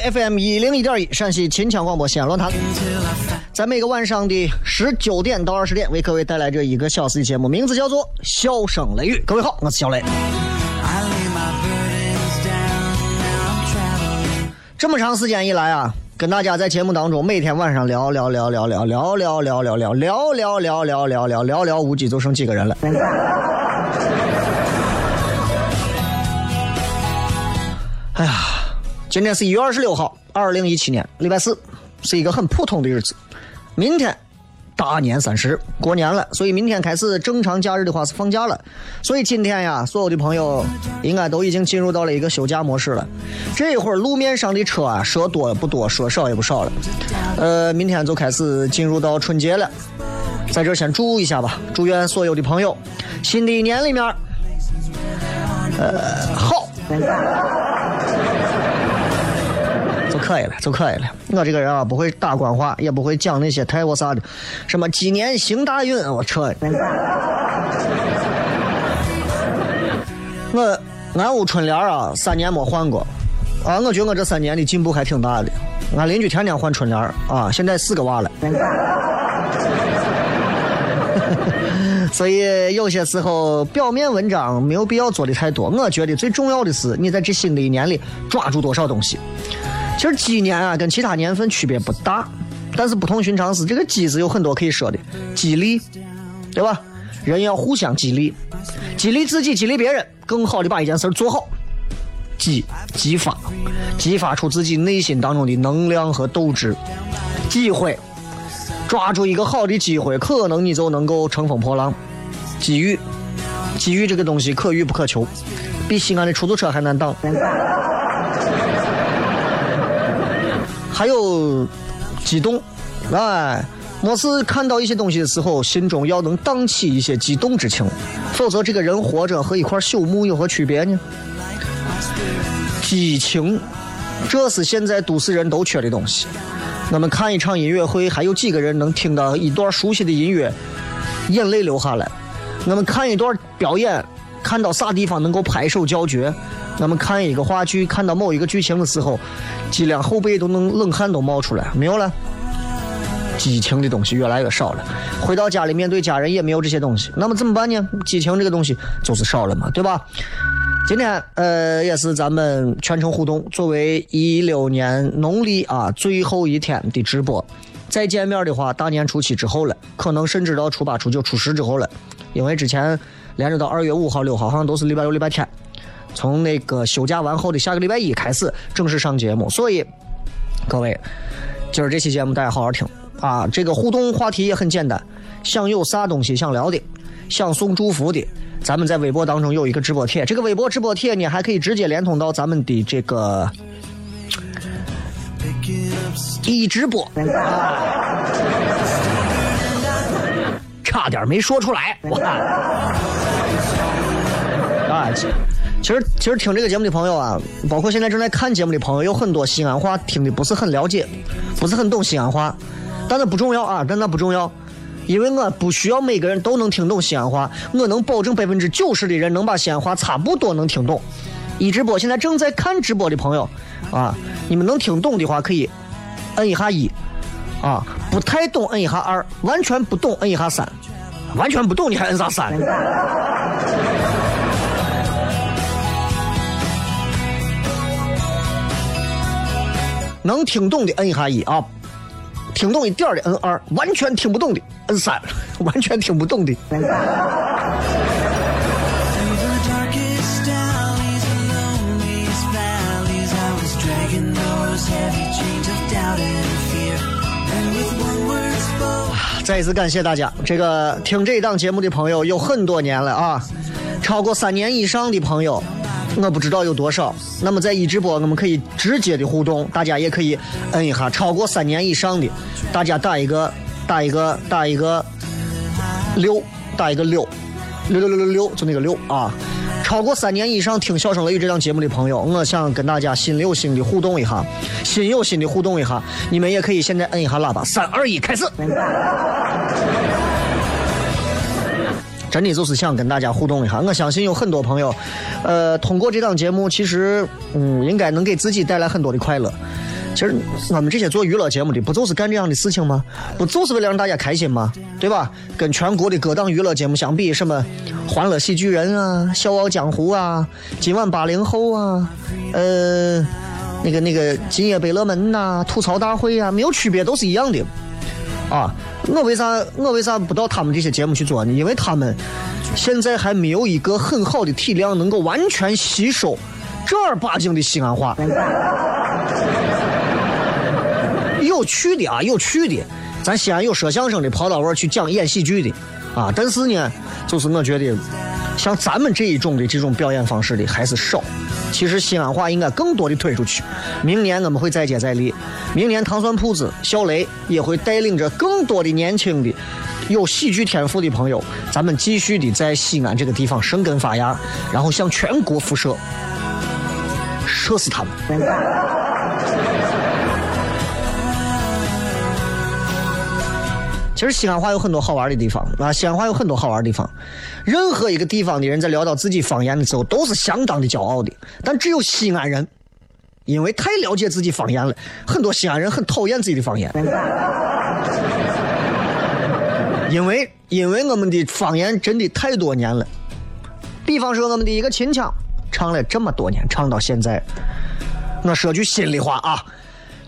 FM 一零一点一陕西秦腔广播西安论坛，在每个晚上的十九点到二十点，为各位带来这一个小时的节目，名字叫做《笑声雷雨》。各位好，我是小雷。这么长时间以来啊，跟大家在节目当中每天晚上聊聊聊聊聊聊聊聊聊聊聊聊聊聊聊聊聊聊无几，就剩几个人了。哎呀。今天是一月二十六号，二零一七年，礼拜四，是一个很普通的日子。明天大年三十，过年了，所以明天开始正常假日的话是放假了。所以今天呀，所有的朋友应该都已经进入到了一个休假模式了。这会儿路面上的车啊，说多不多，说少也不少了。呃，明天就开始进入到春节了，在这先祝一下吧，祝愿所有的朋友新的一年里面，呃，好。可以了，就可以了。我这个人啊，不会打官话，也不会讲那些太过啥的，什么鸡年行大运，我扯。我俺屋春联啊，三年没换过，啊，我觉得我这三年的进步还挺大的。俺邻居天天换春联啊，现在四个娃了。所以有些时候表面文章没有必要做的太多。我觉得最重要的是你在这新的一年里抓住多少东西。其实鸡年啊，跟其他年份区别不大，但是不同寻常是这个“鸡”字有很多可以说的，激励，对吧？人要互相激励，激励自己，激励别人，更好的把一件事做好。激，激发，激发出自己内心当中的能量和斗志。机会，抓住一个好的机会，可能你就能够乘风破浪。机遇，机遇这个东西可遇不可求，比西安的出租车还难挡。还有激动，哎，没事看到一些东西的时候，心中要能荡起一些激动之情，否则这个人活着和一块朽木有何区别呢？激情，这是现在都市人都缺的东西。我们看一场音乐会，还有几个人能听到一段熟悉的音乐，眼泪流下来？我们看一段表演，看到啥地方能够拍手叫绝？那么看一个话剧，看到某一个剧情的时候，脊梁后背都能冷汗都冒出来，没有了。激情的东西越来越少了，回到家里面对家人也没有这些东西，那么怎么办呢？激情这个东西就是少了嘛，对吧？今天呃也是咱们全程互动，作为一六年农历啊最后一天的直播，再见面的话，大年初七之后了，可能甚至到初八、初九、初十之后了，因为之前连着到二月五号、六号好像都是礼拜六、礼拜天。从那个休假完后的下个礼拜一开始正式上节目。所以各位，今儿这期节目大家好好听啊！这个互动话题也很简单，想有啥东西想聊的，想送祝福的，咱们在微博当中有一个直播帖，这个微博直播帖呢还可以直接连通到咱们的这个。一直播，差点没说出来。我 啊，其实其实听这个节目的朋友啊，包括现在正在看节目的朋友，有很多西安话听的不是很了解，不是很懂西安话，但那不重要啊，但那不重要，因为我不需要每个人都能听懂西安话，我能保证百分之九十的人能把西安话差不多能听懂。一直播现在正在看直播的朋友啊，你们能听懂的话可以。摁一下一，啊，不太懂摁一下二，完全不懂摁一下三，完全不懂你还摁啥三？能听懂的摁一下一啊，听懂一点的摁二，完全听不懂的摁三，完全听不懂的。再一次感谢大家，这个听这一档节目的朋友有很多年了啊，超过三年以上的朋友，我不知道有多少。那么在一直播，我们可以直接的互动，大家也可以摁一下超过三年以上的，大家打一个打一个打一个六，打一个六六六六六六，就那个六啊。超过三年以上听《笑声雷雨》这档节目的朋友，我想跟大家心有心的互动一下，心有心的互动一下。你们也可以现在摁一下喇叭，三二一，开始。真的就是想跟大家互动一下。我相信有很多朋友，呃，通过这档节目，其实嗯，应该能给自己带来很多的快乐。其实我们这些做娱乐节目的，不就是干这样的事情吗？不就是为了让大家开心吗？对吧？跟全国的各档娱乐节目相比，什么《欢乐喜剧人》啊，《笑傲江湖》啊，《今晚八零后》啊，呃，那个那个《今夜百乐门》呐，《吐槽大会》啊，没有区别，都是一样的。啊，我为啥我为啥不到他们这些节目去做呢？因为他们现在还没有一个很好的体量，能够完全吸收正儿八经的西安话。有趣的啊，有趣的，咱西安有说相声的，跑到外去讲演喜剧的，啊，但是呢，就是我觉得，像咱们这一种的这种表演方式的还是少。其实西安话应该更多的推出去。明年我们会再接再厉，明年糖蒜铺子小雷也会带领着更多的年轻的有喜剧天赋的朋友，咱们继续的在西安这个地方生根发芽，然后向全国辐射，射死他们。其实西安话有很多好玩的地方啊，西安话有很多好玩的地方。任何一个地方的人在聊到自己方言的时候，都是相当的骄傲的。但只有西安人，因为太了解自己方言了，很多西安人很讨厌自己的方言。因为因为我们的方言真的太多年了。比方说我们的一个秦腔，唱了这么多年，唱到现在，我说句心里话啊。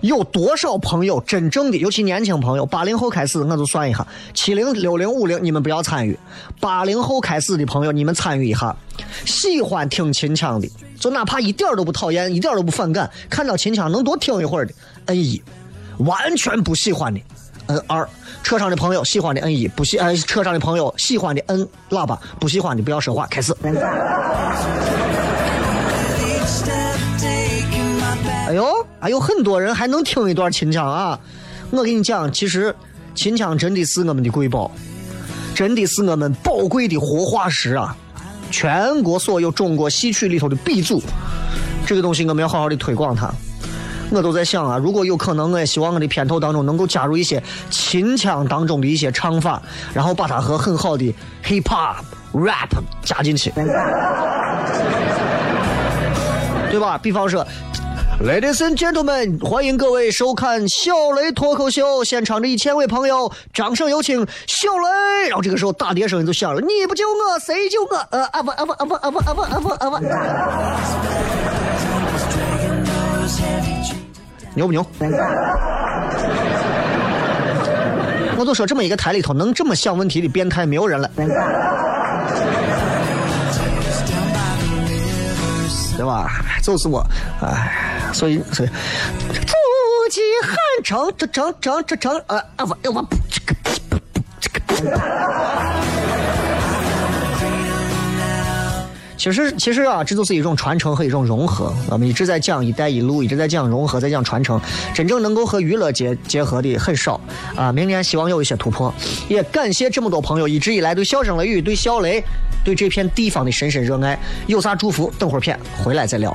有多少朋友真正的，尤其年轻朋友，八零后开始，我就算一下，七零、六零、五零，你们不要参与；八零后开始的朋友，你们参与一下。喜欢听秦腔的，就哪怕一点都不讨厌，一点都不反感，看到秦腔能多听一会儿的，摁一；完全不喜欢的，摁二。车上的朋友喜欢的摁一，不喜，呃，车上的朋友喜欢的摁喇叭，不喜欢的不要说话，开始。哎呦，还有很多人还能听一段秦腔啊！我跟你讲，其实秦腔真的是我们的瑰宝，真的是我们宝贵的活化石啊！全国所有中国戏曲里头的鼻祖，这个东西我们要好好的推广它。我都在想啊，如果有可能，我也希望我的片头当中能够加入一些秦腔当中的一些唱法，然后把它和很好的 hip hop rap 加进去，对吧？比方说。Ladies and gentlemen，欢迎各位收看小雷脱口秀，现场的一千位朋友，掌声有请小雷。然后这个时候大碟声音就响了，你不救我，谁救我？呃啊不啊不啊不啊不啊不啊不啊不，牛不牛？我都说这么一个台里头能这么想问题的变态没有人了。对吧？就是我，哎，所以所以，富极汉成，这成成这成，呃啊我我这个这个。其实，其实啊，这就是一种传承和一种融合。我们一直在讲“一带一路”，一直在讲融合，在讲传承。真正能够和娱乐结结合的很少啊。明年希望有一些突破。也感谢这么多朋友一直以来对笑声雷雨、对小雷、对这片地方的深深热爱。有啥祝福，等会儿片回来再聊。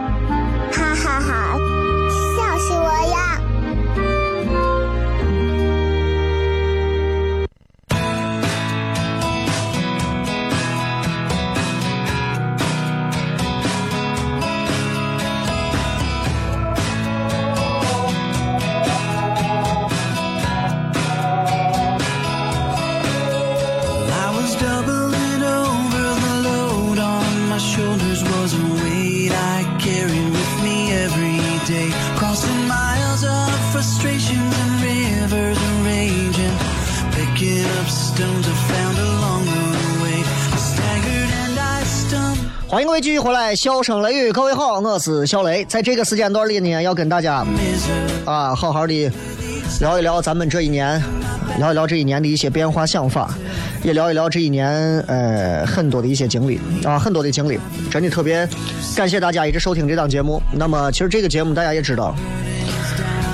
继续回来，笑声雷雨，各位好，我是小雷。在这个时间段里呢，要跟大家啊，好好的聊一聊咱们这一年，聊一聊这一年的一些变化想法，也聊一聊这一年呃很多的一些经历啊，很多的经历，真的特别感谢大家一直收听这档节目。那么其实这个节目大家也知道，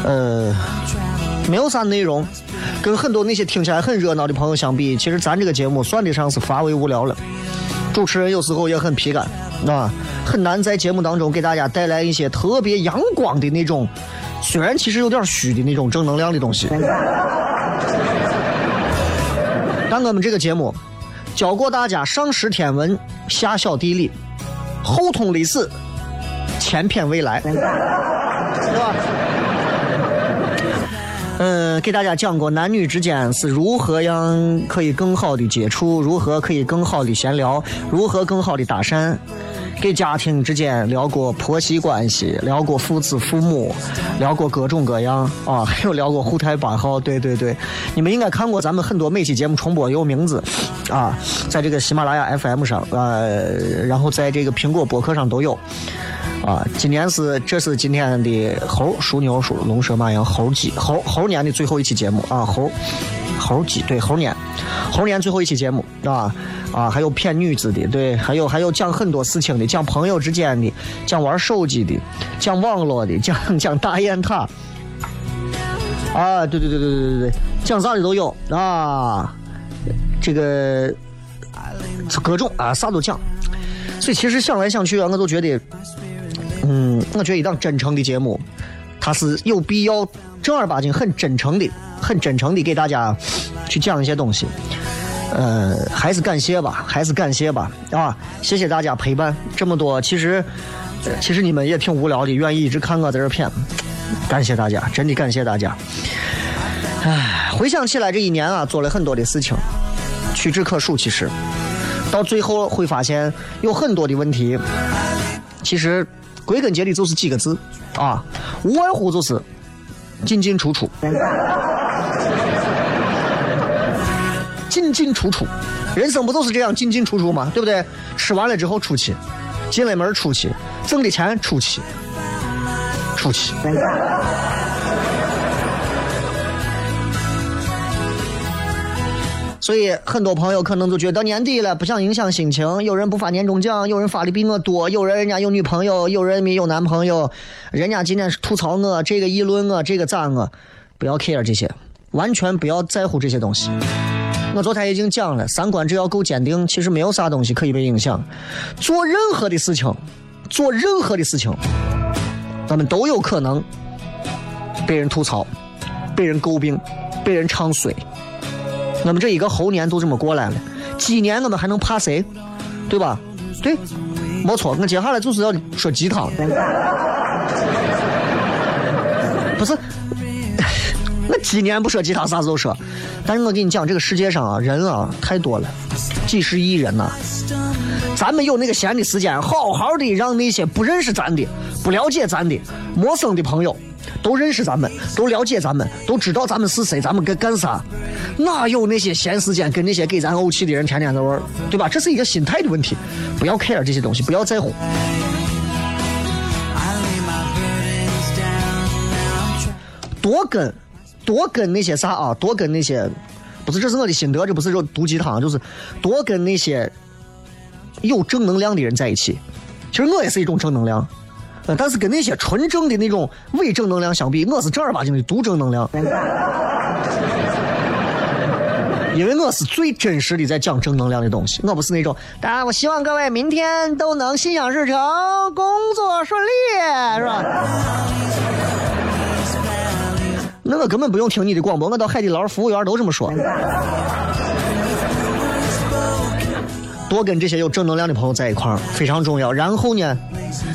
呃，没有啥内容，跟很多那些听起来很热闹的朋友相比，其实咱这个节目算得上是乏味无聊了。主持人有时候也很疲干，啊，很难在节目当中给大家带来一些特别阳光的那种，虽然其实有点虚的那种正能量的东西。但我们这个节目教过大家上识天文，下晓地理，后通历史，前篇未来，对吧？嗯，给大家讲过男女之间是如何样可以更好的接触，如何可以更好的闲聊，如何更好的搭讪。给家庭之间聊过婆媳关系，聊过父子父母，聊过各种各样啊，还有聊过沪台八号。对对对，你们应该看过咱们很多每期节目重播有名字啊，在这个喜马拉雅 FM 上，呃，然后在这个苹果播客上都有。啊，今年是这是今天的猴属牛属龙蛇马羊猴鸡猴猴年的最后一期节目啊，猴猴鸡对猴年。猴年最后一期节目啊啊，还有骗女子的对，还有还有讲很多事情的，讲朋友之间的，讲玩手机的，讲网络的，讲讲大雁塔。啊，对对对对对对对，讲啥的都有啊，这个各种啊啥都讲，所以其实想来想去啊，我都觉得。嗯，我觉得一档真诚的节目，它是有必要正儿八经、很真诚的、很真诚的给大家去讲一些东西。呃，还是感谢吧，还是感谢吧，啊，谢谢大家陪伴这么多。其实，其实你们也挺无聊的，愿意一直看我在这片，感谢大家，真的感谢大家。唉，回想起来这一年啊，做了很多的事情，屈指可数。其实，到最后会发现有很多的问题，其实。归根结底就是几个字，啊，无外乎就是进进出出，进进出出。人生不就是这样进进出出吗？对不对？吃完了之后出去，进了门出去，挣的钱出去，出去。所以很多朋友可能就觉得年底了不想影响心情，有人不发年终奖，有人发的比我多，有人人家有女朋友，有人没有男朋友，人家今天是吐槽我这个议论我这个赞我，不要 care 这些，完全不要在乎这些东西。我昨天已经讲了，三观只要够坚定，其实没有啥东西可以被影响。做任何的事情，做任何的事情，我们都有可能被人吐槽，被人诟病，被人唱衰。我们这一个猴年都这么过来了，鸡年我们还能怕谁？对吧？对，没错。我接下来就是要说鸡汤，不是。那几年不说鸡汤，啥时候说？但是我跟你讲，这个世界上啊，人啊太多了，几十亿人呐。咱们有那个闲的时间，好好的让那些不认识咱的、不了解咱的、陌生的朋友，都认识咱们，都了解咱们，都知道咱们是谁，咱们该干啥。哪有那些闲时间跟那些给咱怄气的人天天在玩，对吧？这是一个心态的问题，不要 care 这些东西，不要在乎。多跟。多跟那些啥啊，多跟那些，不是这是我的心得，这不是说毒鸡汤，就是多跟那些有正能量的人在一起。其实我也是一种正能量，但是跟那些纯正的那种伪正能量相比，我是正儿八经的毒正能量。因为我是最真实的在讲正能量的东西，我不是那种。当然，我希望各位明天都能心想事成，工作顺利，是吧？那我根本不用听你的广播，我到海底捞服务员都这么说。多跟这些有正能量的朋友在一块儿非常重要。然后呢，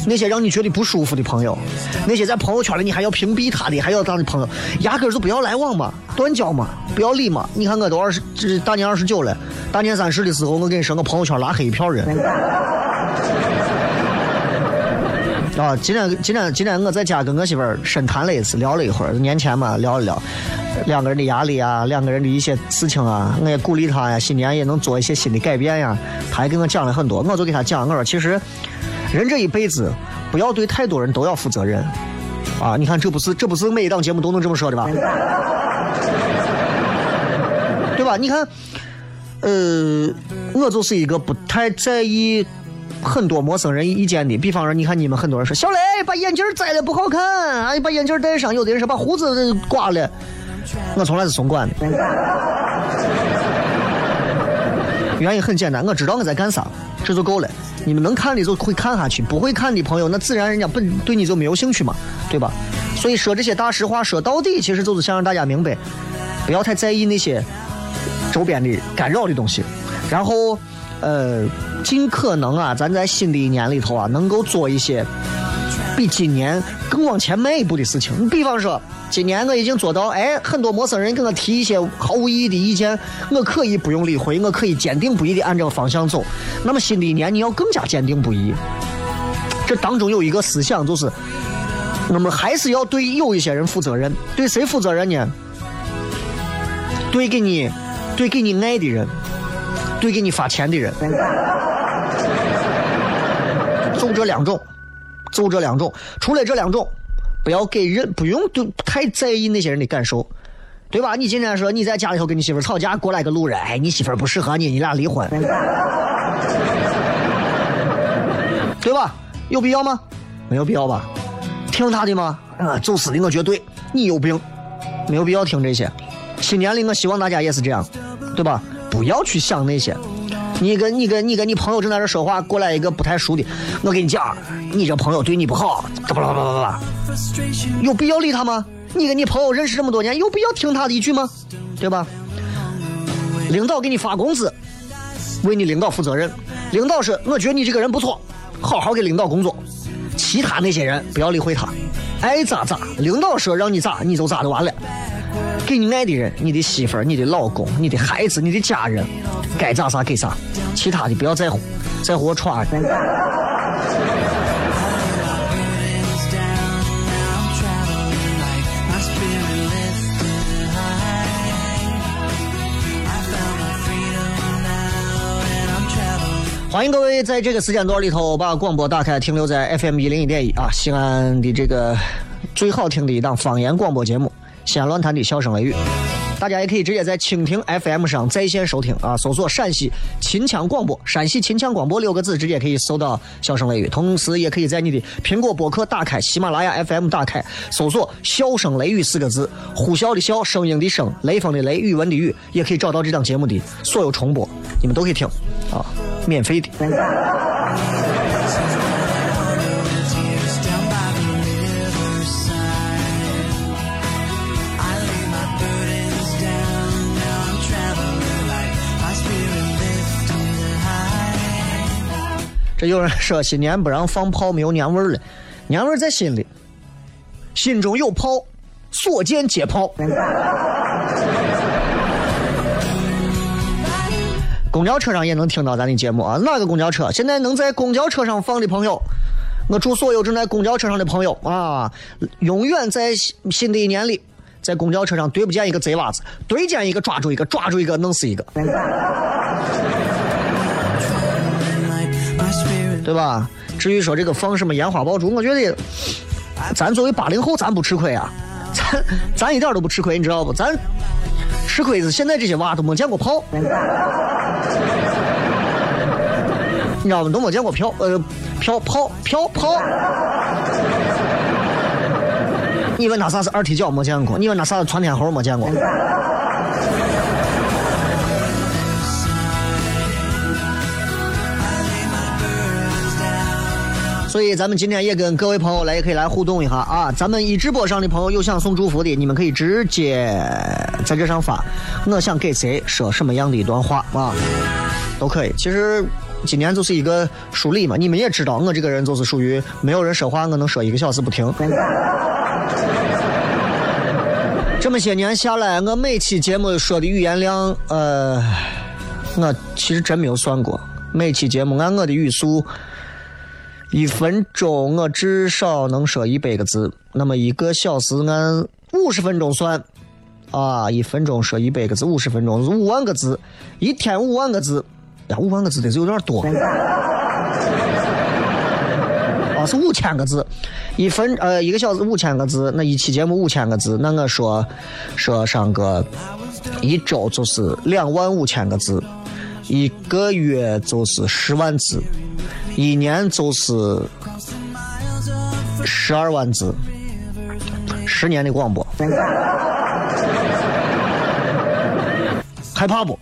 那些让你觉得不舒服的朋友，那些在朋友圈里你还要屏蔽他的，还要当的朋友，压根儿就不要来往嘛，断交嘛，不要理嘛。你看我都二十，这大年二十九了，大年三十的时候，我跟你说，我朋友圈拉黑一票人。啊，今天今天今天我在家跟我媳妇儿深谈了一次，聊了一会儿，年前嘛聊了聊，两个人的压力啊，两个人的一些事情啊，我也鼓励她呀，新年也能做一些新的改变呀。她也跟我讲了很多，我就给她讲，我说其实人这一辈子不要对太多人都要负责任啊。你看这不是这不是每一档节目都能这么说的吧？对吧？你看，呃，我就是一个不太在意。很多陌生人意见的，比方说，你看你们很多人说小雷把眼镜摘了不好看，哎，把眼镜戴上；有的人说把胡子刮了，我从来是松管的。原因很简单，我知道我在干啥，这就够了。你们能看的就会看下去，不会看的朋友，那自然人家本对你就没有兴趣嘛，对吧？所以说这些大实话说到底，其实就是想让大家明白，不要太在意那些周边的干扰的东西，然后。呃，尽可能啊，咱在新的一年里头啊，能够做一些比今年更往前迈一步的事情。你比方说，今年我已经做到，哎，很多陌生人给我提一些毫无意义的意见，我可以不用理会，我可以坚定不移的按这个方向走。那么新的一年，你要更加坚定不移。这当中有一个思想，就是，那么还是要对有一些人负责任。对谁负责任呢？对给你，对给你爱的人。对给你发钱的人，就这两种，就这两种，除了这两种，不要给人，不用都太在意那些人的感受，对吧？你今天说你在家里头跟你媳妇吵架，过来个路人，哎，你媳妇不适合你，你俩离婚，对吧？有必要吗？没有必要吧？听他的吗？啊，走私的我绝对，你有病，没有必要听这些。新年里我希望大家也是这样，对吧？不要去想那些，你跟你跟你跟你朋友正在这说话，过来一个不太熟的，我跟你讲，你这朋友对你不好，巴拉巴拉巴拉，有必要理他吗？你跟你朋友认识这么多年，有必要听他的一句吗？对吧？领导给你发工资，为你领导负责任。领导说，我觉得你这个人不错，好好给领导工作。其他那些人不要理会他，爱咋咋。领导说让你咋，你就咋就完了。给你爱的人，你的媳妇儿、你的老公、你的孩子、你的家人，该咋啥给啥，其他的不要在乎，在乎我穿。欢迎各位在这个时间段里头把广播打开，停留在 FM 一零一点一啊，西安的这个最好听的一档方言广播节目。西安论坛的笑声雷雨，大家也可以直接在蜻蜓 FM 上在线收听啊，搜索陕西秦腔广播，陕西秦腔广播六个字，直接可以搜到笑声雷雨。同时，也可以在你的苹果播客打开，喜马拉雅 FM 打开，搜索笑声雷雨四个字，呼啸的笑，声音的声，雷锋的雷，语文的语，也可以找到这档节目的所有重播，你们都可以听啊，免费的。有人说新年不让放炮，没有年味儿了。年味儿在心里，心中有炮，所见皆炮。公交车上也能听到咱的节目啊！哪个公交车现在能在公交车上放的朋友，我祝所有正在公交车上的朋友啊，永远在新的一年里，在公交车上对不见一个贼娃子，对见一个抓住一个，抓住一个弄死一个。对吧？至于说这个放什么烟花爆竹，我觉得，咱作为八零后，咱不吃亏啊，咱咱一点都不吃亏，你知道不？咱吃亏是现在这些娃都没见过炮，你知道吗？都没见过票，呃，票炮票炮。你问他啥是二踢脚没见过？你问他啥是窜天猴没见过？所以咱们今天也跟各位朋友来，也可以来互动一下啊！咱们一直播上的朋友有想送祝福的，你们可以直接在这上发。我想给谁说什么样的一段话啊，都可以。其实今年就是一个梳理嘛，你们也知道，我这个人就是属于没有人说话，我能说一个小时不停。这么些年下来，我每期节目说的语言量，呃，我其实真没有算过，每期节目按我的语速。一分钟我至少能说一百个字，那么一个小时按五十分钟算，啊，一分钟说一百个字，五十分钟是五万个字，一天五万个字，呀，五万个字的是有点多，啊，是五千个字，一分呃一个小时五千个字，那一期节目五千个字，那我说说上个一周就是两万五千个字，一个月就是十万字。一年就是十二万字，十年的广播，害怕不？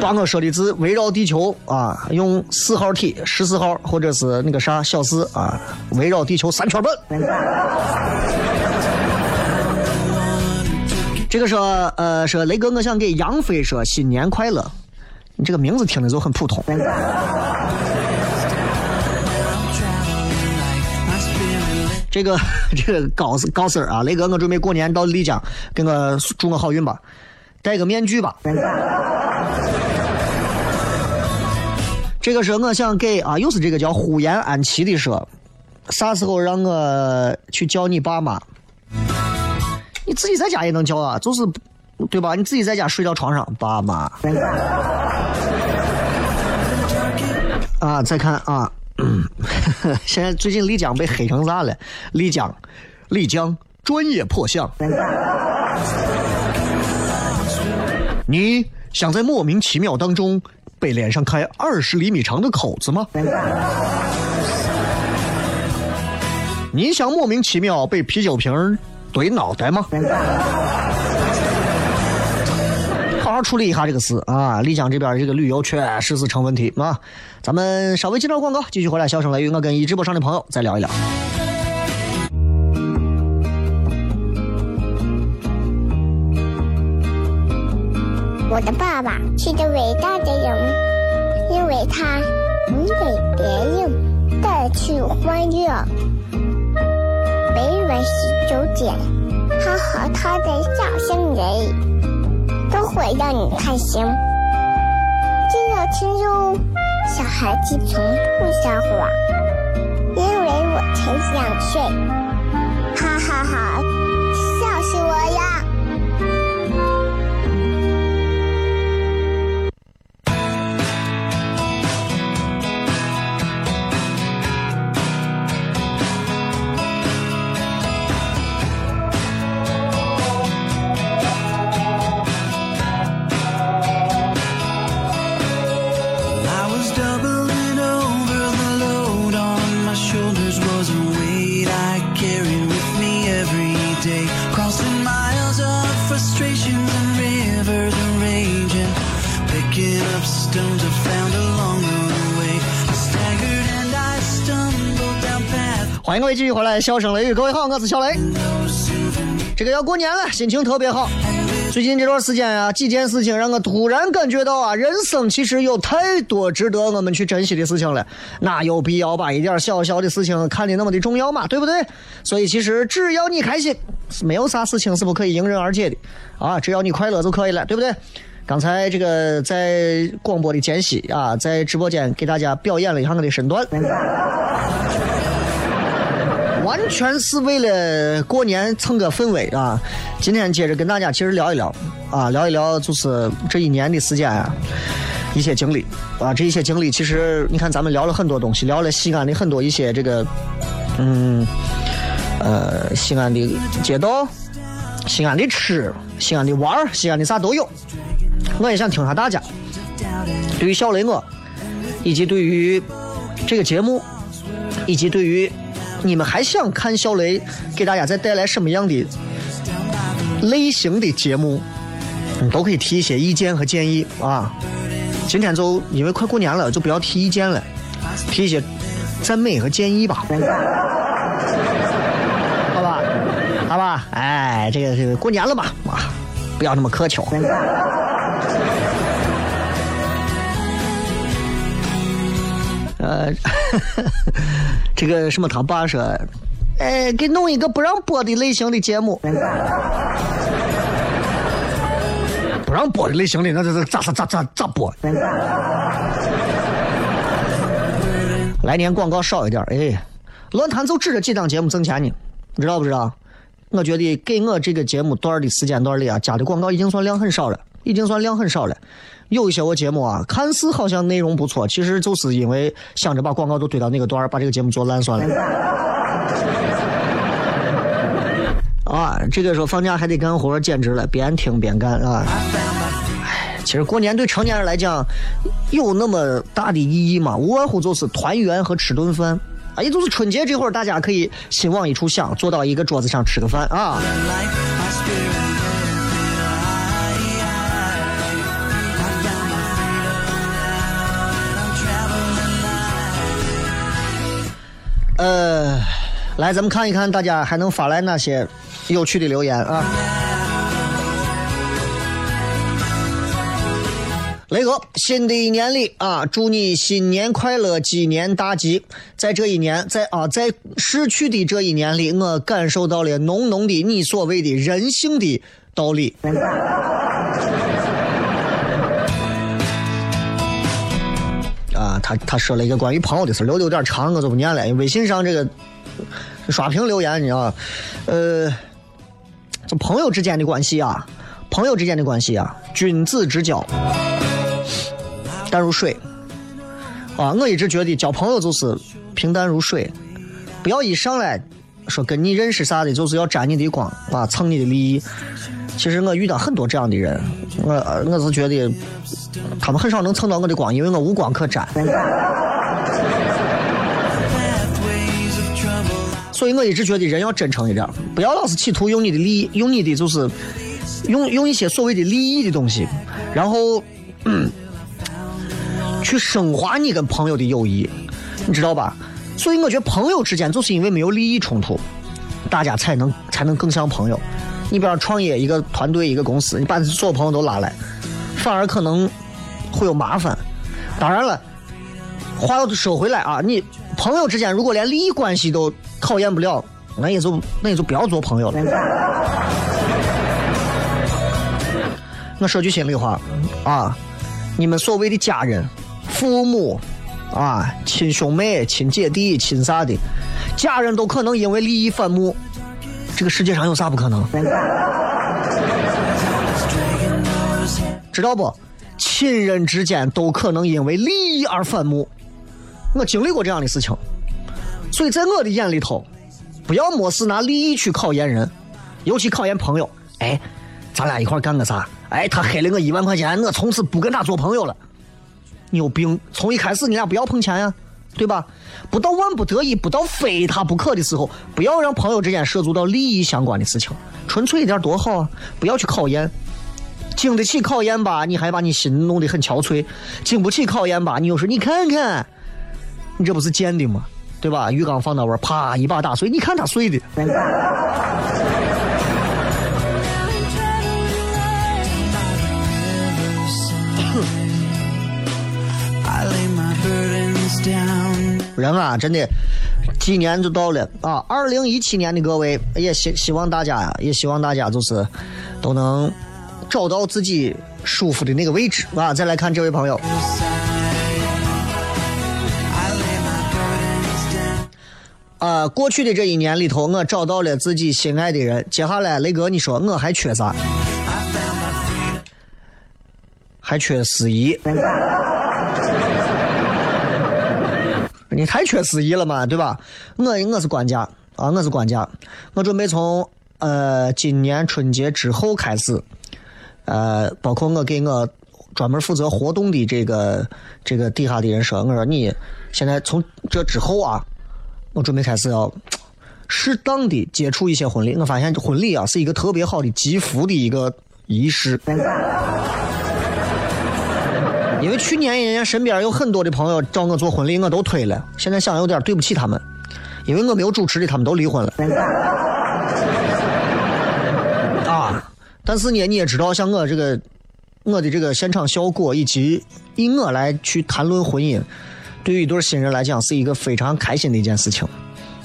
把我说的字围绕地球啊，用四号 T 十四号或者是那个啥小四啊，围绕地球三圈半。这个说呃说雷哥，我想给杨飞说新年快乐。你这个名字听着就很普通。这个这个高高丝儿啊，雷哥，我准备过年到丽江，给我祝我好运吧，戴个面具吧。这个是我想给啊，又是这个叫呼延安琪的说，啥时候让我去叫你爸妈？你自己在家也能叫啊，就是。对吧？你自己在家睡到床上，爸妈。啊，再看啊，现在最近丽江被黑成啥了？丽江，丽江专业破相。你想在莫名其妙当中被脸上开二十厘米长的口子吗？你想莫名其妙被啤酒瓶怼脑袋吗？处理一下这个事啊！丽江这边这个旅游确实是成问题啊！咱们稍微接绍广告，继续回来。笑声雷雨，我跟一直播上的朋友再聊一聊。我的爸爸是个伟大的人，因为他能给别人带去欢乐。每晚十九点，他和他的笑声人。都会让你开心。就要听哟，小孩子从不撒谎，因为我才两岁。位继续回来，笑声雷雨，各位好，我是小雷。这个要过年了，心情特别好。最近这段时间啊，几件事情让我突然感觉到啊，人生其实有太多值得我们去珍惜的事情了。哪有必要把一点小小的事情看得那么的重要嘛？对不对？所以其实只要你开心，没有啥事情是不可以迎刃而解的啊！只要你快乐就可以了，对不对？刚才这个在广播的间隙啊，在直播间给大家表演了一下我的身段。全是为了过年蹭个氛围啊！今天接着跟大家其实聊一聊啊，聊一聊就是这一年的时间啊，一些经历啊，这一些经历其实你看咱们聊了很多东西，聊了西安的很多一些这个，嗯，呃，西安的街道、西安的吃、西安的玩西安的啥都有。我也想听下大家对于小雷我，以及对于这个节目，以及对于。你们还想看小雷给大家再带来什么样的类型的节目？你都可以提一些意见和建议啊！今天就因为快过年了，就不要提意见了，提一些赞美和建议吧。好吧，好吧，哎，这个这个过年了嘛，啊，不要那么苛求。呃，这个什么他爸说，哎，给弄一个不让播的类型的节目，不让播的类型的，那这是咋咋咋咋咋播？来年广告少一点，哎，论坛就指着几档节目挣钱呢，你知道不知道？我觉得给我这个节目段的时间段里啊，加的广告已经算量很少了，已经算量很少了。有一些我节目啊，看似好像内容不错，其实就是因为想着把广告都堆到那个段儿，把这个节目做烂算了。啊，这个时候放假还得干活，简直了，边听边干啊！哎，其实过年对成年人来讲有那么大的意义吗？无外乎就是团圆和吃顿饭。啊，也就是春节这会儿，大家可以心往一处想，坐到一个桌子上吃个饭啊。呃，来，咱们看一看大家还能发来哪些有趣的留言啊！雷哥，新的一年里啊，祝你新年快乐，鸡年大吉！在这一年，在啊，在逝去的这一年里，我感受到了浓浓的你所谓的人性的道理。他他说了一个关于朋友的事，留的有点长，我就不念了。微信上这个刷屏留言，你知道，呃，就朋友之间的关系啊，朋友之间的关系啊，君子之交淡如水啊。我一直觉得交朋友就是平淡如水，不要一上来说跟你认识啥的，就是要沾你的光啊，蹭你的利益。其实我遇到很多这样的人，我我是觉得他们很少能蹭到我的光，因为我无光可沾。所以我一直觉得人要真诚一点，不要老是企图用你的利益，用你的就是用用一些所谓的利益的东西，然后去升华你跟朋友的友谊，你知道吧？所以我觉得朋友之间就是因为没有利益冲突，大家才能才能更像朋友。你比方创业一个团队一个公司，你把所有朋友都拉来，反而可能会有麻烦。当然了，话又说回来啊，你朋友之间如果连利益关系都考验不了，那也就那也就不要做朋友了。我说句心里话啊，你们所谓的家人、父母啊、亲兄妹、亲姐弟、亲啥的，家人都可能因为利益反目。这个世界上有啥不可能？知道不？亲人之间都可能因为利益而反目。我经历过这样的事情，所以在我的眼里头，不要没事拿利益去考验人，尤其考验朋友。哎，咱俩一块干个啥？哎，他黑了我一万块钱，我从此不跟他做朋友了。你有病！从一开始你俩不要碰钱呀。对吧？不到万不得已，不到非他不可的时候，不要让朋友之间涉足到利益相关的事情。纯粹一点多好啊！不要去考验，经得起考验吧？你还把你心弄得很憔悴；经不起考验吧？你又说你看看，你这不是贱的吗？对吧？鱼缸放那玩啪一把打碎，你看他碎的。人啊，真的，几年就到了啊！二零一七年的各位，也希希望大家呀，也希望大家就是都能找到自己舒服的那个位置啊！再来看这位朋友，啊，过去的这一年里头，我找到了自己心爱的人。接下来，雷哥，你说我还缺啥？还缺司仪。你太缺司仪了嘛，对吧？我我是管家啊，我是管家。我准备从呃今年春节之后开始，呃，包括我给我专门负责活动的这个这个底下的人说，我说你现在从这之后啊，我准备开始要适当的接触一些婚礼。我发现婚礼啊是一个特别好的积福的一个仪式。因为去年人家身边有很多的朋友找我做婚礼，我都推了。现在想有点对不起他们，因为我没有主持的，他们都离婚了。啊！但是呢，你也知道，像我这个，我的这个现场效果以及以我来去谈论婚姻，对于一对新人来讲是一个非常开心的一件事情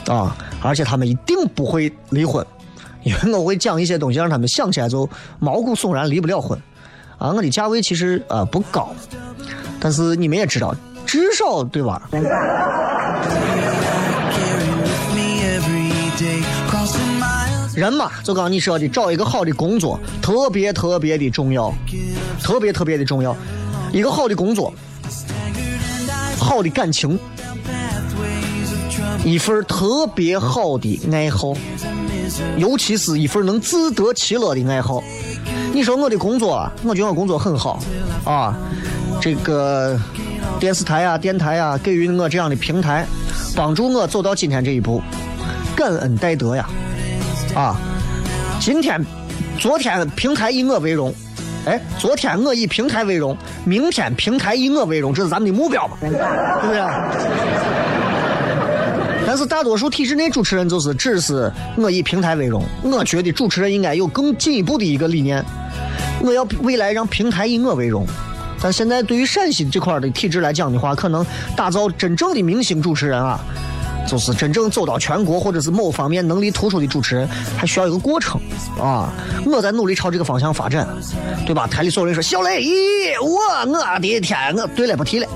啊！而且他们一定不会离婚，因为我会讲一些东西，让他们想起来就毛骨悚然，离不了婚。啊，我的价位其实呃不高，但是你们也知道，至少对吧？人嘛，就刚你说的，找一个好的工作，特别特别的重要，特别特别的重要。一个好的工作，好的感情，一份特别好的爱好，尤其是一份能自得其乐的爱好。你说我的工作，我觉得我工作很好啊。这个电视台啊、电台啊，给予我这样的平台，帮助我走到今天这一步，感恩戴德呀！啊，今天、昨天平台以我为荣，哎，昨天我以平台为荣，明天平台以我为荣，这是咱们的目标嘛？对不对？但是大多数体制内主持人就是只是我以平台为荣，我觉得主持人应该有更进一步的一个理念。我要未来让平台以我为荣，但现在对于陕西这块的体制来讲的话，可能打造真正的明星主持人啊，就是真正走到全国或者是某方面能力突出的主持人，还需要一个过程啊。我在努力朝这个方向发展，对吧？台里所有人说小雷，咦，我我的天，我对了，不提了。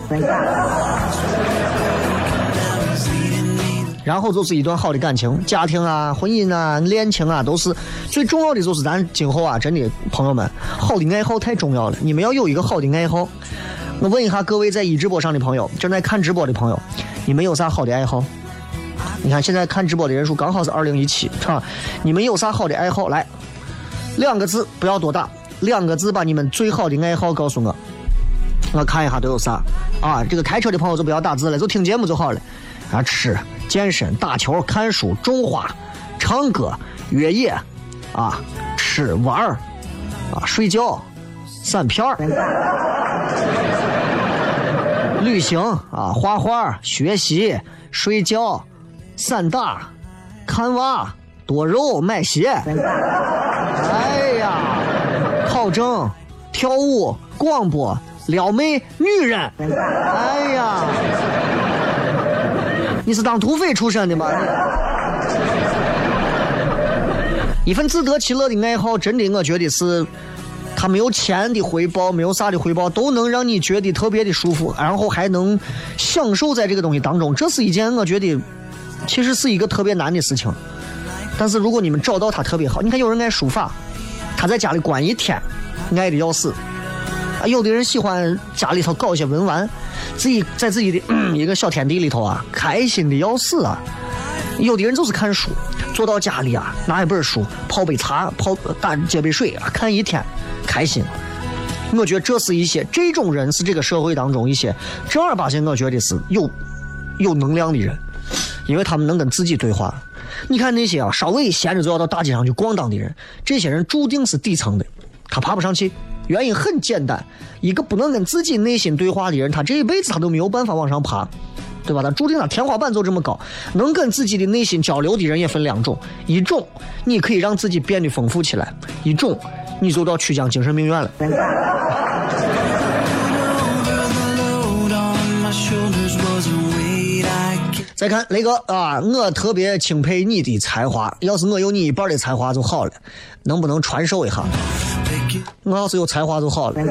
然后就是一段好的感情，家庭啊、婚姻啊、恋情啊，都是最重要的。就是咱今后啊，真的朋友们，好的爱好太重要了。你们要有一个好的爱好。我问一下各位在一直播上的朋友，正在看直播的朋友，你们有啥好的爱好？你看现在看直播的人数刚好是二零一七，啊，你们有啥好的爱好？来，两个字，不要多大，两个字把你们最好的爱好告诉我，我看一下都有啥。啊，这个开车的朋友就不要打字了，就听节目就好了。啊，吃、健身、打球、看书、种花、唱歌、越野，啊，吃、玩，啊，睡觉、散片儿、旅行，啊，画画、学习、睡觉、散打、看娃、多肉、买鞋。哎呀，考证、跳舞、广播、撩妹、女人。哎呀。你是当土匪出身的吗？一份自得其乐的爱好，真的，我觉得是，他没有钱的回报，没有啥的回报，都能让你觉得特别的舒服，然后还能享受在这个东西当中。这是一件我觉得，其实是一个特别难的事情。但是如果你们找到他特别好，你看有人爱书法，他在家里关一天，爱的要死；啊，有的人喜欢家里头搞一些文玩。自己在自己的 一个小天地里头啊，开心的要死啊！有的人就是看书，坐到家里啊，拿一本书，泡杯茶，泡打接杯水啊，看一天，开心。我觉得这是一些这种人是这个社会当中一些正儿八经，我觉得是有有能量的人，因为他们能跟自己对话。你看那些啊，稍微闲着就要到大街上去逛荡的人，这些人注定是底层的，他爬不上去。原因很简单，一个不能跟自己内心对话的人，他这一辈子他都没有办法往上爬，对吧？他注定他天花板就这么高。能跟自己的内心交流的人也分两种，一种你可以让自己变得丰富起来，一种你就到曲江精神病院了。再看雷哥啊，我特别钦佩你的才华，要是我有你一半的才华就好了，能不能传授一下？我要是有才华就好了。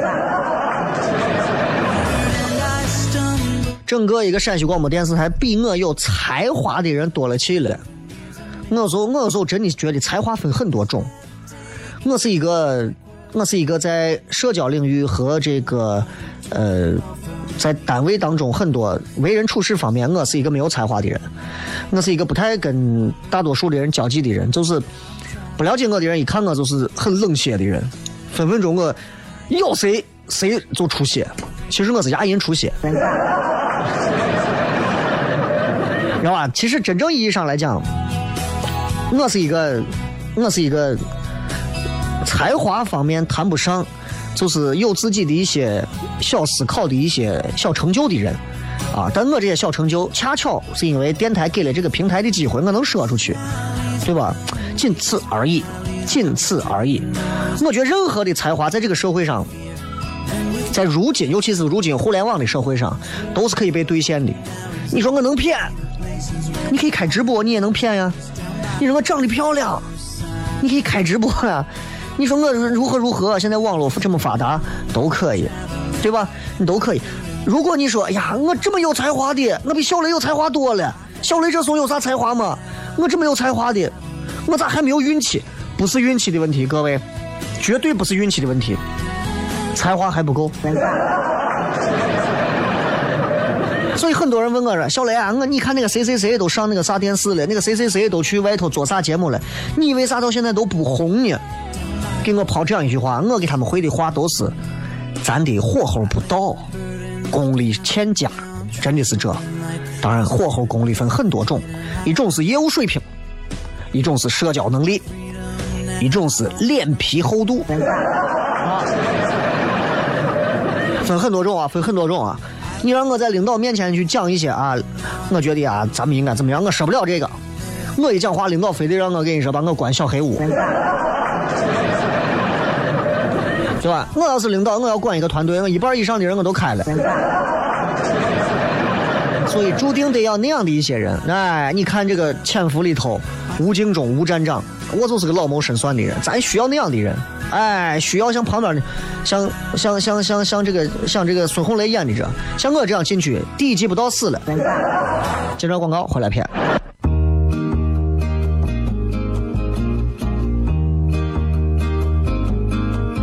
整个一个陕西广播电视台，比我有才华的人多了去了。我有时候，我有时候真的觉得才华分很多种。我是一个，我是一个在社交领域和这个，呃。在单位当中，很多为人处事方面，我是一个没有才华的人，我是一个不太跟大多数的人交际的人，就是不了解我的人，一看我就是很冷血的人，分分钟我咬谁谁就出血，其实我是牙龈出血，知道吧？其实真正意义上来讲，我是一个，我是一个才华方面谈不上。就是有自己的一些小思考的一些小成就的人，啊，但我这些小成就恰巧是因为电台给了这个平台的机会，我能说出去，对吧？仅此而已，仅此而已。我觉得任何的才华在这个社会上，在如今，尤其是如今互联网的社会上，都是可以被兑现的。你说我能骗？你可以开直播，你也能骗呀。你说我长得漂亮，你可以开直播呀。你说我如何如何？现在网络这么发达，都可以，对吧？你都可以。如果你说，哎呀，我这么有才华的，我比小雷有才华多了。小雷这时候有啥才华吗？我这么有才华的，我咋还没有运气？不是运气的问题，各位，绝对不是运气的问题，才华还不够。所以很多人问我说：“小雷啊，我你看那个谁谁谁都上那个啥电视了，那个谁谁谁都去外头做啥节目了，你为啥到现在都不红呢？”给我抛这样一句话，我给他们回的话都是：咱的火候不到，功力欠佳，真的是这。当然，火候功力分很多种，一种是业务水平，一种是社交能力，一种是脸皮厚度。分很多种啊，分很多种啊。你让我在领导面前去讲一些啊，我觉得啊，咱们应该怎么样？我说不了这个。我一讲话，领导非得让我跟你说，把我关小黑屋。对吧？我要是领导，我要管一个团队，我一半以上的人我都开了，所以注定得要那样的一些人。哎，你看这个《潜伏》里头，吴敬中吴站长，我就是个老谋深算的人，咱需要那样的人。哎，需要像旁边的，像像像像像这个像这个孙红雷演的这，像我这样进去，第一集不到死了。接着广告回来片。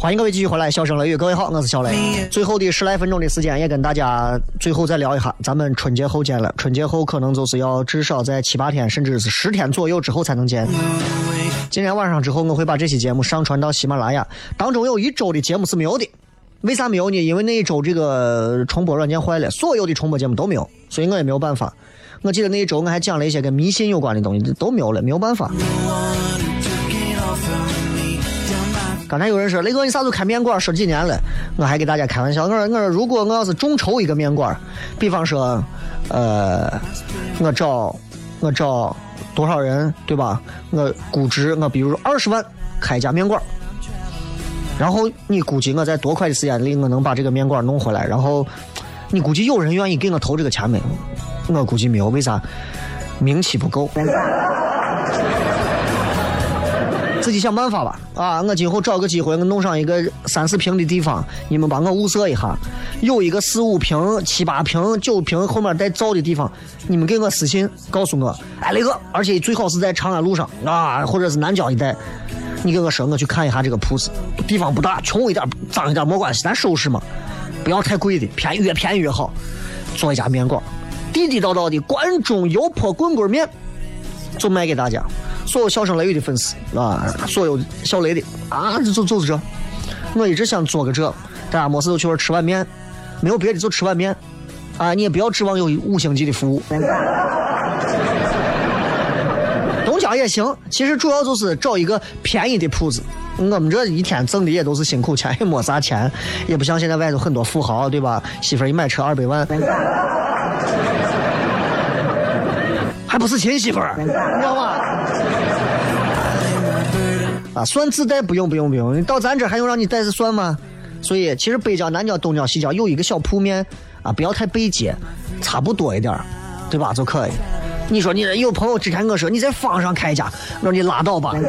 欢迎各位继续回来，笑声雷雨，各位好，我是小雷。最后的十来分钟的时间，也跟大家最后再聊一下，咱们春节后见了。春节后可能就是要至少在七八天，甚至是十天左右之后才能见。今天晚上之后，我会把这期节目上传到喜马拉雅。当中有一周的节目是没有的，为啥没有呢？因为那一周这个重播软件坏了，所有的重播节目都没有，所以我也没有办法。我记得那一周我还讲了一些跟迷信有关的东西，都没有了，没有办法。刚才有人说雷哥，你啥时候开面馆？说几年了，我还给大家开玩笑，我说我说如果我要是众筹一个面馆，比方说，呃，我找我找多少人，对吧？我估值我比如说二十万开一家面馆，然后你估计我在多快的时间里我能把这个面馆弄回来？然后你估计有人愿意给我投这个钱没？我估计没有，为啥？名气不够。自己想办法吧。啊，我今后找个机会，我弄上一个三四平的地方，你们帮我物色一下，有一个四五平、七八平、九平后面带灶的地方，你们给我私信告诉我。哎，雷哥，而且最好是在长安路上啊，或者是南郊一带，你给我说，我去看一下这个铺子。地方不大，穷一点、脏一点没关系，咱收拾嘛，不要太贵的，便宜越便宜越好。做一家面馆，地地道道的关中油泼棍棍面，就卖给大家。所有笑声雷雨的粉丝啊，所有小雷的啊，就就是这。我一直想做个这，大家没事就去那吃碗面，没有别的就吃碗面。啊，你也不要指望有五星级的服务。东家也行，其实主要就是找一个便宜的铺子。我们这一天挣的也都是辛苦钱，也没啥钱，也不像现在外头很多富豪，对吧？媳妇一买车二百万，还不是亲媳妇儿，你知道吗？啊，算自带不用不用不用，你到咱这还用让你带着算吗？所以其实北郊、南郊、东郊、西郊有一个小铺面啊，不要太背街，差不多一点对吧？就可以。你说你有朋友之前我说你在坊上开一家，我说你拉倒吧。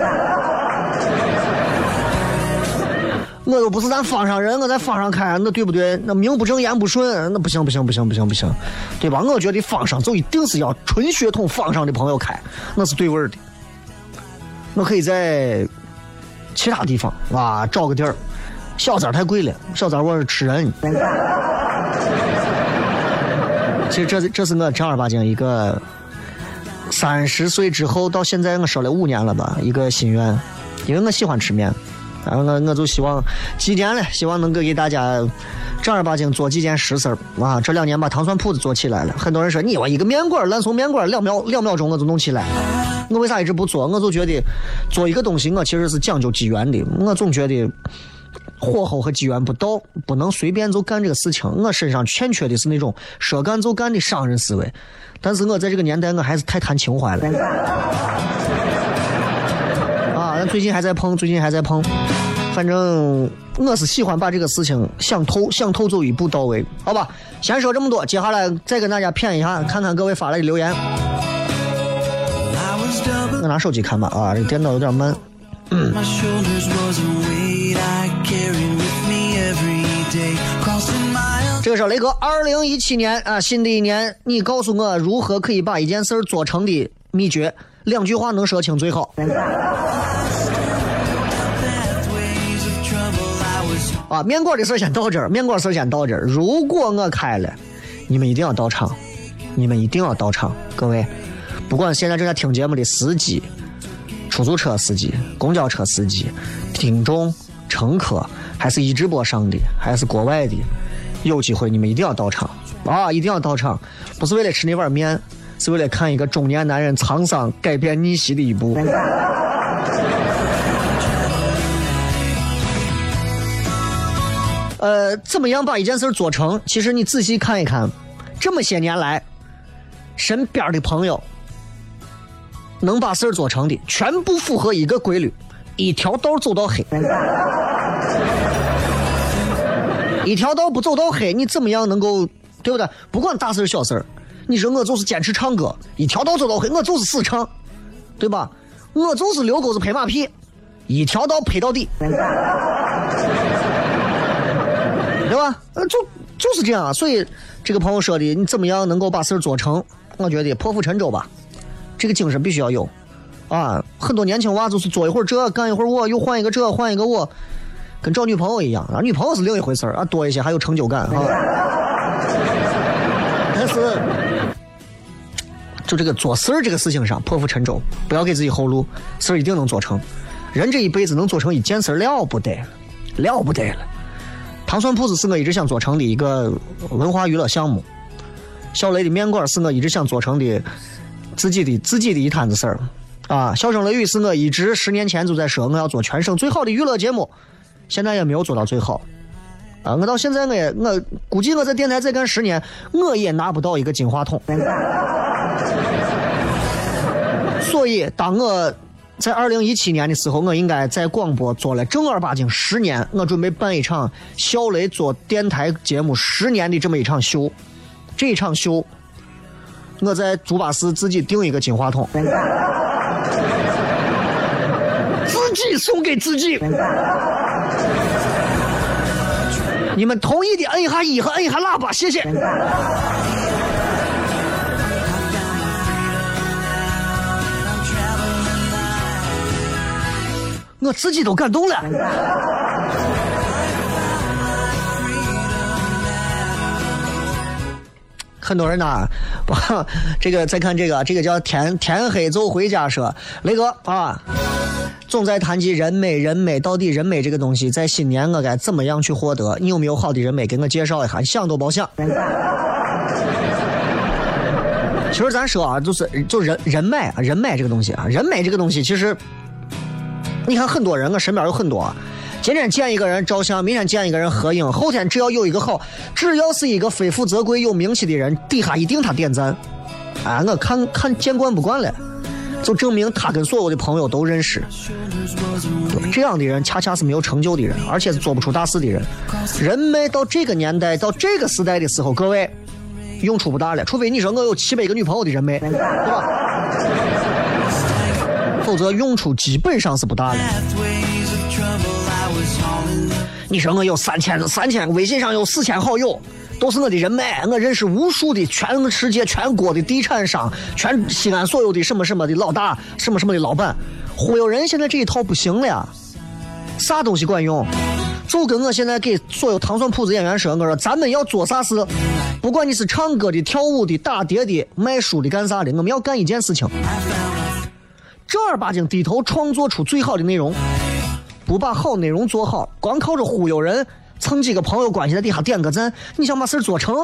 我又不是咱坊上人，我在坊上开，那对不对？那名不正言不顺，那不行不行不行不行不行，对吧？我觉得坊上就一定是要纯血统坊上的朋友开，那是对味儿的。我可以在。其他地方啊，找个地儿，小灶太贵了，小灶我是吃人。其实这这是我正儿八经一个三十岁之后到现在我说了五年了吧，一个心愿，因为我喜欢吃面，然后我我就希望几年了，希望能够给大家正儿八经做几件实事儿啊。这两年把糖蒜铺子做起来了，很多人说你我一个面馆烂怂面馆两秒两秒钟我就弄起来。我为啥一直不做？我就觉得做一个东西，我其实是讲究机缘的。我总觉得火候和机缘不到，不能随便就干这个事情。我身上欠缺的是那种说干就干的商人思维。但是我在这个年代，我还是太谈情怀了。啊，咱最近还在碰，最近还在碰。反正我是喜欢把这个事情想透，想透就一步到位。好吧，先说这么多，接下来再跟大家谝一下，看看各位发来的留言。我拿手机看吧，啊，这电脑有点慢。这个是雷哥，二零一七年啊，新的一年，你告诉我如何可以把一件事做成的秘诀，两句话能说清最好。啊，面馆的事先到这儿，面馆事先到这儿。如果我开了，你们一定要到场，你们一定要到场，各位。不管现在正在听节目的司机、出租车司机、公交车司机、听众、乘客，还是一直播上的，还是国外的，有机会你们一定要到场啊！一定要到场，不是为了吃那碗面，是为了看一个中年男人沧桑改变逆袭的一步。呃，怎么样把一件事做成？其实你仔细看一看，这么些年来，身边的朋友。能把事儿做成的，全部符合一个规律：一条道走到黑。一条道不走到黑，你怎么样能够对不对？不管大事小事你说我就是坚持唱歌，一条道走到黑，我就是死唱，对吧？我就是遛狗子拍马屁，一条道拍到底，对吧？呃，就就是这样。所以这个朋友说的，你怎么样能够把事儿做成？我觉得破釜沉舟吧。这个精神必须要有，啊，很多年轻娃就是做一会儿这，干一会儿我，又换一个这，换一个我，跟找女朋友一样啊。女朋友是另一回事儿啊，多一些还有成就感啊。但是，就这个做事儿这个事情上，破釜沉舟，不要给自己后路，事儿一定能做成。人这一辈子能做成一件事了不得，了不得了。糖蒜铺子是我一直想做成的一个文化娱乐项目，小雷的面馆是我一直想做成的。自己的自己的一摊子事儿，啊！笑声雷雨是我一直十年前就在说我要做全省最好的娱乐节目，现在也没有做到最好，啊！我到现在我也我估计我在电台再干十年，我也拿不到一个金话筒。所以当我在二零一七年的时候，我应该在广播做了正儿八经十年，我准备办一场笑雷做电台节目十年的这么一场秀，这一场秀。我在猪八市自己订一个金话筒，自己送给自己。你们同意的摁一下一和摁一下喇叭，谢谢。我自己都感动了。很多人呐，不，这个再看这个，这个叫天天黑走回家说，雷哥啊，总在谈及人美，人美到底人美这个东西，在新年我该怎么样去获得？你有没有好的人美给我介绍一下？想都别想。其实咱说啊，就是就人人脉啊，人脉这个东西啊，人脉这个东西，其实你看很多人，我身边有很多。今天见一个人照相，明天见一个人合影，后天只要有一个好，只要是一个非富则贵、有名气的人，底下一定他点赞。啊，我看看见惯不惯了，就证明他跟所有的朋友都认识。这样的人恰恰是没有成就的人，而且是做不出大事的人。人脉到这个年代、到这个时代的时候，各位用处不大了，除非你说我有七百个女朋友的人脉，对吧？否则用处基本上是不大的。你说我有三千三千，微信上有四千好友，都是我的人脉，我认识无数的全世界全国的地产商，全西安所有的什么什么的老大，什么什么的老板，忽悠人现在这一套不行了，啥东西管用？就跟我现在给所有糖蒜铺子演员说，我说咱们要做啥事，不管你是唱歌的、跳舞的、打碟的、卖书的、干啥的，我们要干一件事情，正儿八经低头创作出最好的内容。不把好内容做好，光靠着忽悠人，蹭几个朋友关系在底下点个赞，你想把事做成？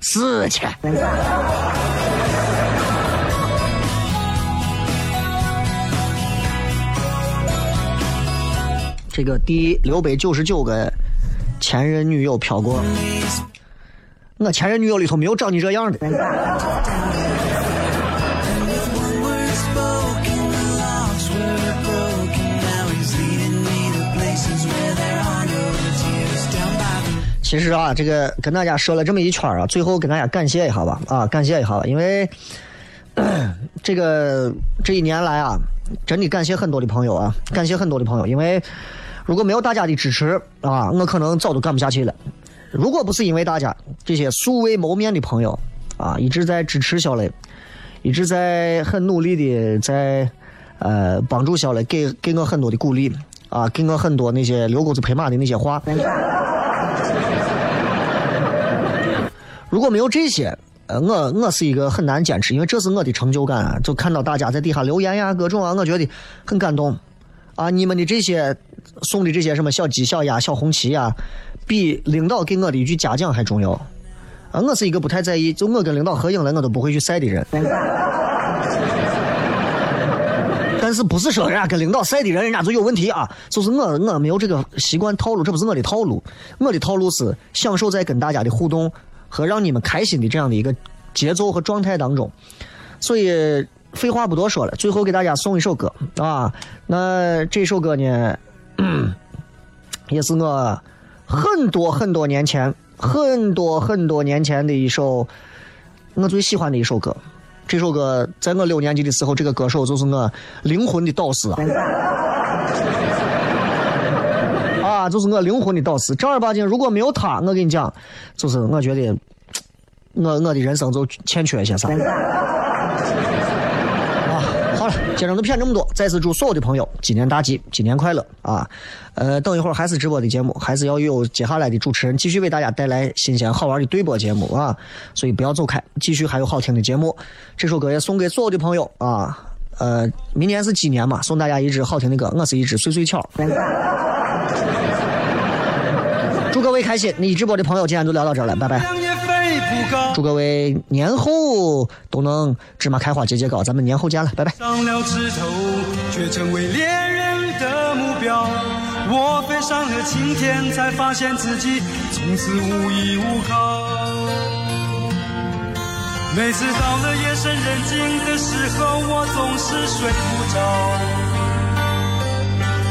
死去！这个第六百九十九个前任女友飘过，我前任女友里头没有长你这样的。其实啊，这个跟大家说了这么一圈啊，最后跟大家感谢一下吧，啊，感谢一下吧，因为 这个这一年来啊，真的感谢很多的朋友啊，感谢很多的朋友，因为如果没有大家的支持啊，我可能早都干不下去了。如果不是因为大家这些素未谋面的朋友啊，一直在支持小雷，一直在很努力的在呃帮助小雷，给给我很多的鼓励啊，给我很多那些遛狗子拍马的那些话。如果没有这些，呃，我我是一个很难坚持，因为这是我的成就感。就看到大家在底下留言呀，各种啊，我觉得很感动。啊，你们的这些送的这些什么小鸡、小鸭、小红旗呀，比领导给我的一句嘉奖还重要。啊，我是一个不太在意，就我跟领导合影了，我都不会去晒的人。但是不是说人家跟领导晒的人，人家就有问题啊？就是我我没有这个习惯套路，这不是我的套路。我的套路是享受在跟大家的互动。和让你们开心的这样的一个节奏和状态当中，所以废话不多说了，最后给大家送一首歌啊。那这首歌呢，也是我很多很多年前、很多很多年前的一首我最喜欢的一首歌。这首歌在我六年级的时候，这个歌手就是我灵魂的导师啊。啊，就是我灵魂的导师。正儿八经，如果没有他，我跟你讲，就是我觉得，我我的人生就欠缺一些啥。啊，好了，今天就骗这么多。再次祝所有的朋友新年大吉，新年快乐啊！呃，等一会儿还是直播的节目，还是要有接下来的主持人继续为大家带来新鲜好玩的对播节目啊！所以不要走开，继续还有好听的节目。这首歌也送给所有的朋友啊！呃，明年是鸡年嘛，送大家一支好听的歌，我是一只碎碎巧。祝各位开心！你直播的朋友，今天就聊到这儿了，拜拜。祝各位年后都能芝麻开花节节高，咱们年后见了，拜拜。上了枝头，却成为猎人的目标。我飞上了青天，才发现自己从此无依无靠。每次到了夜深人静的时候，我总是睡不着。